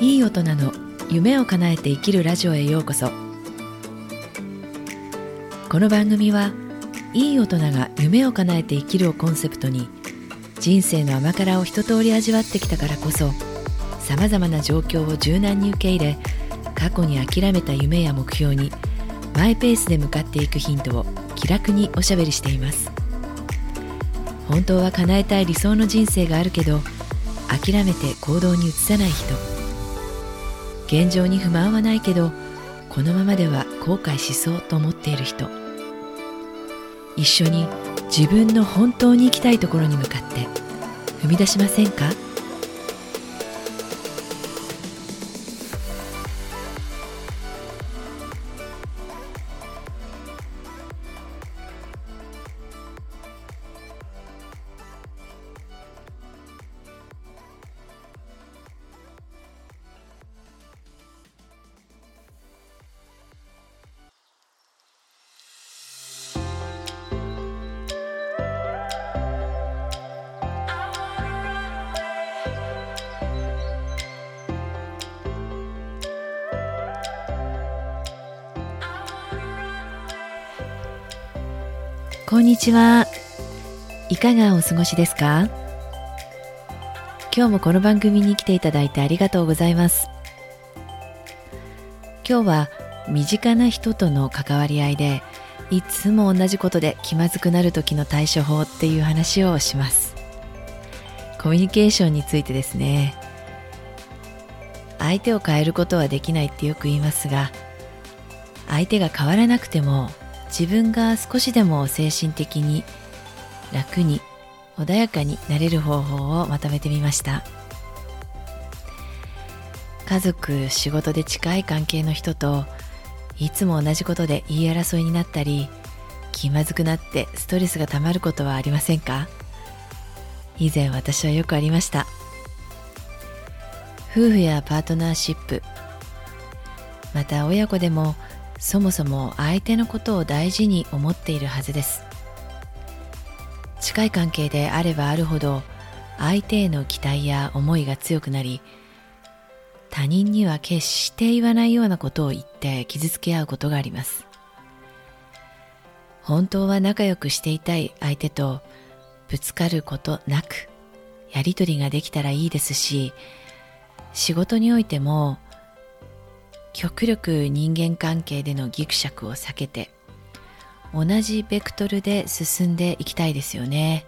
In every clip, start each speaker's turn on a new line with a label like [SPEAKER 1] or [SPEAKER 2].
[SPEAKER 1] いい大人の夢を叶えて生きるラジオへようこそ。この番組はいい大人が夢を叶えて生きるをコンセプトに人生の甘辛を一通り味わってきたからこそさまざまな状況を柔軟に受け入れ過去に諦めた夢や目標にマイペースで向かっていくヒントを気楽におしゃべりしています。本当は叶えたい理想の人生があるけど諦めて行動に移さない人。現状に不満はないけどこのままでは後悔しそうと思っている人。一緒に自分の本当に行きたいところに向かって踏み出しませんか？こんにちは。いかがお過ごしですか？今日もこの番組に来ていただいてありがとうございます。今日は身近な人との関わり合いでいつも同じことで気まずくなる時の対処法っていう話をします。コミュニケーションについてですね。相手を変えることはできないってよく言いますが相手が変わらなくても自分が少しでも精神的に楽に穏やかになれる方法をまとめてみました。家族仕事で近い関係の人といつも同じことで言い争いになったり気まずくなってストレスがたまることはありませんか？以前私はよくありました。夫婦やパートナーシップまた親子でもそもそも相手のことを大事に思っているはずです。近い関係であればあるほど相手への期待や思いが強くなり他人には決して言わないようなことを言って傷つけ合うことがあります。本当は仲良くしていたい相手とぶつかることなくやりとりができたらいいですし仕事においても極力人間関係でのギクシャクを避けて同じベクトルで進んでいきたいですよね。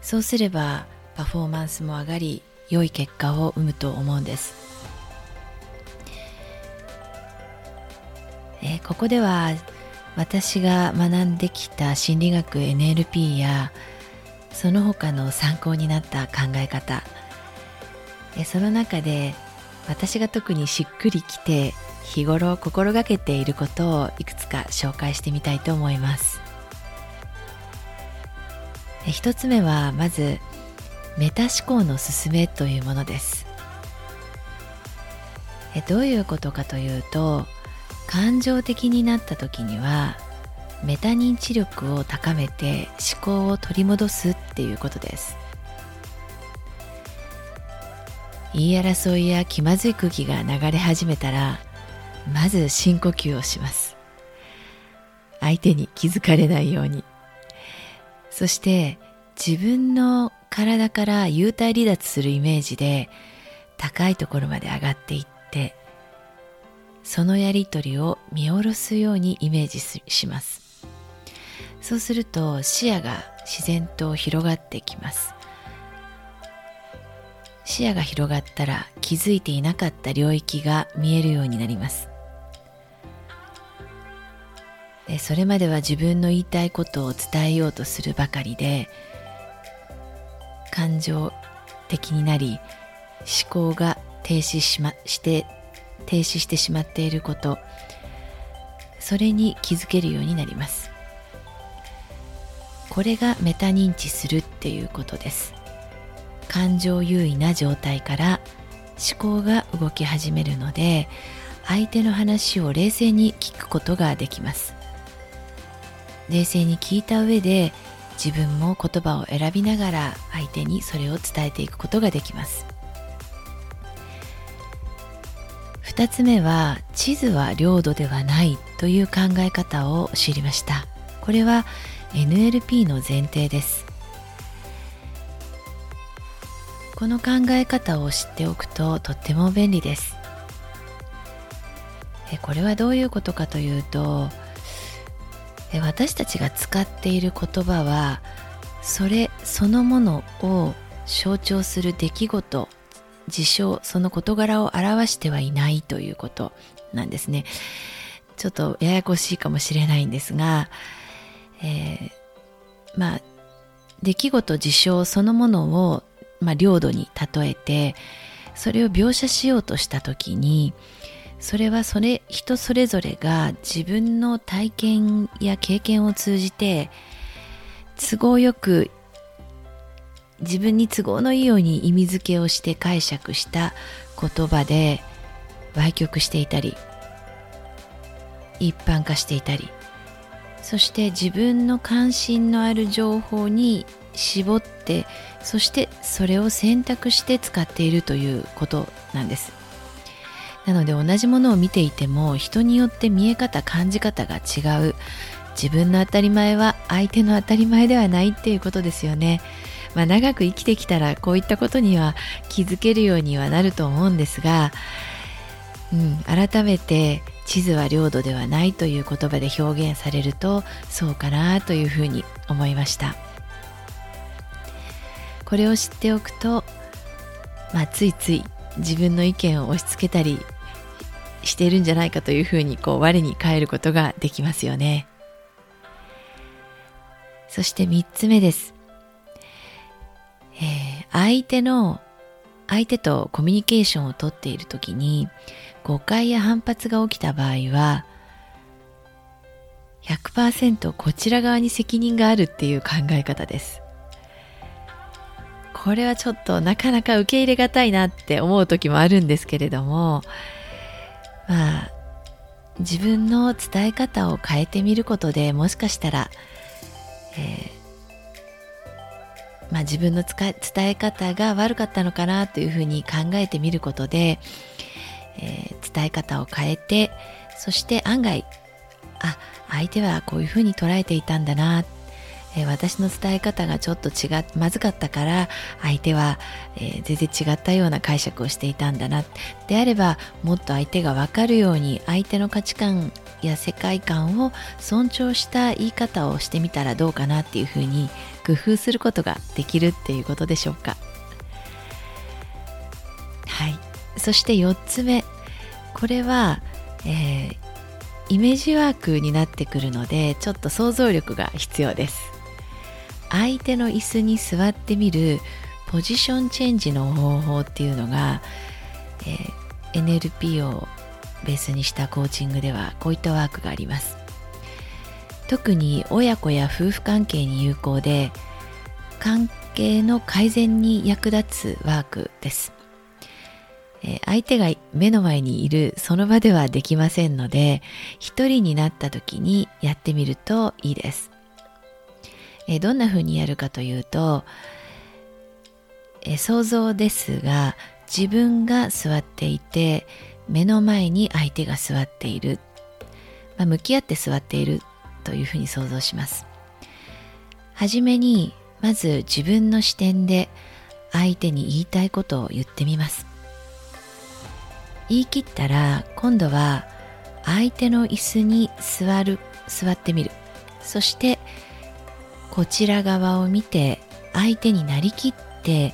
[SPEAKER 1] そうすればパフォーマンスも上がり良い結果を生むと思うんです、え、ここでは私が学んできた心理学 NLP やその他の参考になった考え方。その中で私が特にしっくりきて日頃心がけていることをいくつか紹介してみたいと思います。一つ目はまずメタ思考の勧めというものです。どういうことかというと感情的になった時にはメタ認知力を高めて思考を取り戻すっていうことです。言い争いや気まずい空気が流れ始めたらまず深呼吸をします。相手に気づかれないように。そして自分の体から幽体離脱するイメージで高いところまで上がっていってそのやりとりを見下ろすようにイメージします。そうすると視野が自然と広がってきます。視野が広がったら気づいていなかった領域が見えるようになります。でそれまでは自分の言いたいことを伝えようとするばかりで感情的になり思考が停止し,、ま、して停止してしまっていることそれに気づけるようになります。これがメタ認知するっていうことです。感情優位な状態から思考が動き始めるので相手の話を冷静に聞くことができます。冷静に聞いた上で自分も言葉を選びながら相手にそれを伝えていくことができます。2つ目は地図は領土ではないという考え方を知りました。これは NLP の前提です。この考え方を知っておくととっても便利です。これはどういうことかというと私たちが使っている言葉はそれそのものを象徴する出来事事象その事柄を表してはいないということなんですね。ちょっとややこしいかもしれないんですが、えー、まあ出来事事象そのものを、まあ、領土に例えてそれを描写しようとした時にそれはそれ人それぞれが自分の体験や経験を通じて都合よく自分に都合のいいように意味付けをして解釈した言葉で歪曲していたり一般化していたり。そして自分の関心のある情報に絞ってそしてそれを選択して使っているということなんです。なので同じものを見ていても人によって見え方感じ方が違う。自分の当たり前は相手の当たり前ではないっていうことですよね。まあ、長く生きてきたらこういったことには気づけるようにはなると思うんですが、うん、改めて地図は領土ではないという言葉で表現されるとそうかなというふうに思いました。これを知っておくと、まあ、ついつい自分の意見を押し付けたりしているんじゃないかというふうにこう我に返ることができますよね。そして3つ目です。えー、相手の相手とコミュニケーションをとっている時に誤解や反発が起きた場合は100%こちら側に責任があるっていう考え方です。これはちょっとなかなか受け入れがたいなって思う時もあるんですけれどもまあ自分の伝え方を変えてみることでもしかしたら、えーまあ、自分の伝え方が悪かったのかなというふうに考えてみることで、えー、伝え方を変えてそして案外あ相手はこういうふうに捉えていたんだなって、えー、私の伝え方がちょっと違まずかったから相手は、えー、全然違ったような解釈をしていたんだな。であればもっと相手が分かるように相手の価値観や世界観を尊重した言い方をしてみたらどうかなっていうふうに工夫することができるっていうことでしょうか。はい。そして4つ目。これは、えー、イメージワークになってくるのでちょっと想像力が必要です。相手の椅子に座ってみるポジションチェンジの方法っていうのが、えー、NLP をベースにしたコーチングではこういったワークがあります。特に親子や夫婦関係に有効で関係の改善に役立つワークです、え相手が目の前にいるその場ではできませんので一人になった時にやってみるといいです、えどんな風にやるかというと、え想像ですが自分が座っていて目の前に相手が座っている、まあ、向き合って座っているというふうに想像します。はじめにまず自分の視点で相手に言いたいことを言ってみます。言い切ったら今度は相手の椅子に座る座ってみる。そしてこちら側を見て相手になりきって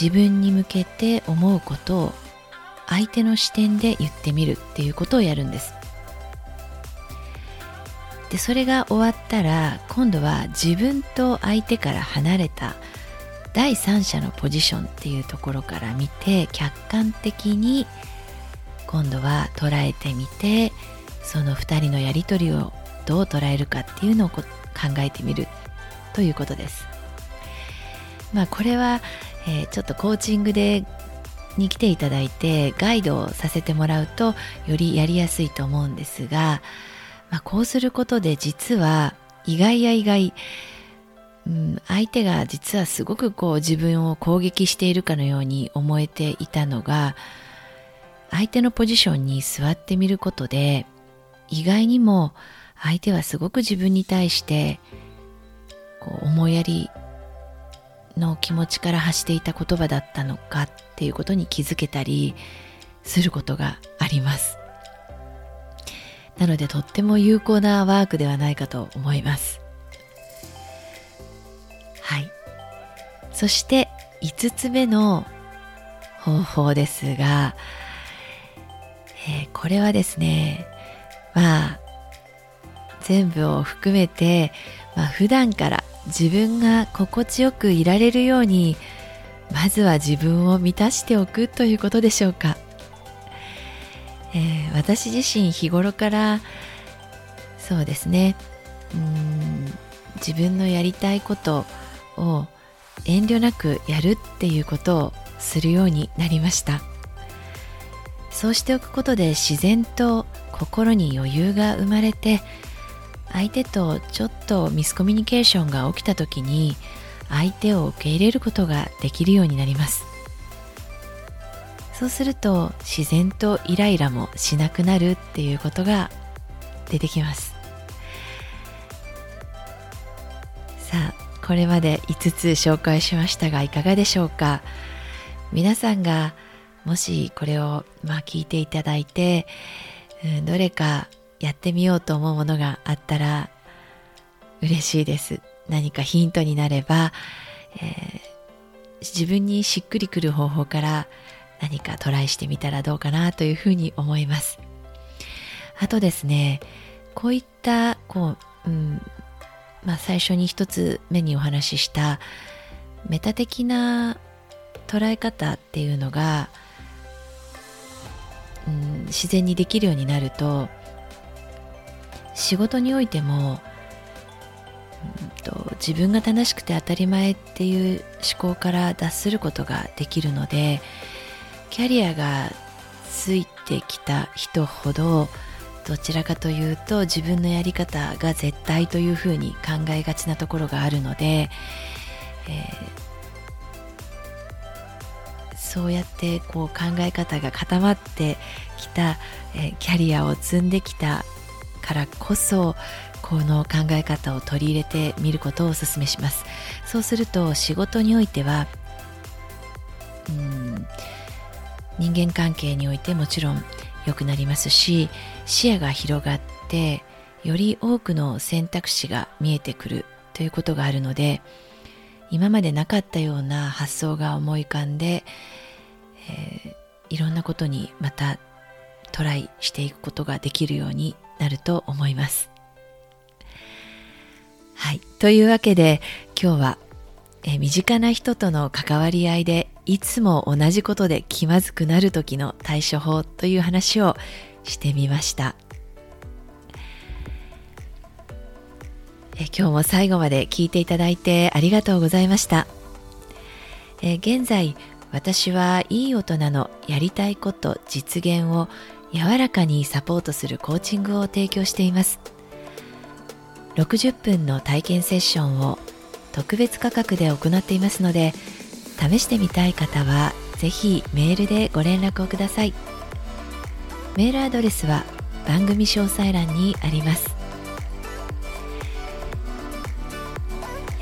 [SPEAKER 1] 自分に向けて思うことを相手の視点で言ってみるっていうことをやるんです。でそれが終わったら今度は自分と相手から離れた第三者のポジションっていうところから見て客観的に今度は捉えてみてその2人のやり取りをどう捉えるかっていうのを考えてみるということです。まあこれは、えー、ちょっとコーチングでに来ていただいてガイドをさせてもらうとよりやりやすいと思うんですが、まあ、こうすることで実は意外や意外、うん、相手が実はすごくこう自分を攻撃しているかのように思えていたのが相手のポジションに座ってみることで意外にも相手はすごく自分に対してこう思いやりの気持ちから発していた言葉だったのかっていうことに気づけたりすることがあります。なのでとっても有効なワークではないかと思います。はい。そして5つ目の方法ですが、えー、これはですねまあ全部を含めて、まあ、普段から自分が心地よくいられるようにまずは自分を満たしておくということでしょうか、えー、私自身日頃からそうですね。うん自分のやりたいことを遠慮なくやるっていうことをするようになりました。そうしておくことで自然と心に余裕が生まれて相手とちょっとミスコミュニケーションが起きた時に相手を受け入れることができるようになります。そうすると自然とイライラもしなくなるっていうことが出てきます。さあこれまで5つ紹介しましたがいかがでしょうか？皆さんがもしこれをまあ聞いていただいて、うん、どれかやってみようと思うものがあったら嬉しいです。何かヒントになれば、えー、自分にしっくりくる方法から何かトライしてみたらどうかなというふうに思います。あとですねこういったこう、うんまあ、最初に一つ目にお話ししたメタ的な捉え方っていうのが、うん、自然にできるようになると仕事においても、うんと、自分が正しくて当たり前っていう思考から脱することができるのでキャリアがついてきた人ほどどちらかというと自分のやり方が絶対というふうに考えがちなところがあるので、えー、そうやってこう考え方が固まってきた、えー、キャリアを積んできたからこそこの考え方を取り入れてみることをお勧めします。そうすると仕事においてはうん人間関係においてもちろん良くなりますし視野が広がってより多くの選択肢が見えてくるということがあるので今までなかったような発想が思い浮かんで、えー、いろんなことにまたトライしていくことができるようになると思います。はい。というわけで今日はえ身近な人との関わり合いでいつも同じことで気まずくなる時の対処法という話をしてみましたえ今日も最後まで聞いていただいてありがとうございましたえ現在私はいい大人のやりたいこと実現を柔らかにサポートするコーチングを提供しています。60分の体験セッションを特別価格で行っていますので試してみたい方はぜひメールでご連絡をください。メールアドレスは番組詳細欄にあります。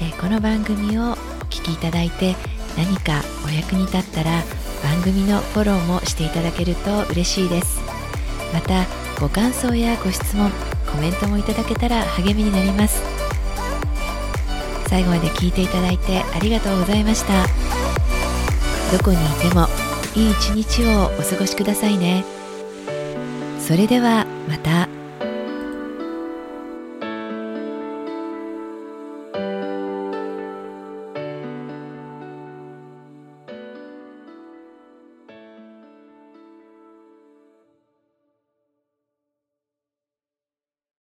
[SPEAKER 1] えこの番組をお聞きいただいて何かお役に立ったら番組のフォローもしていただけると嬉しいです。またご感想やご質問コメントもいただけたら励みになります。最後まで聞いていただいてありがとうございました。どこにいてもいい一日をお過ごしくださいね。それではまた。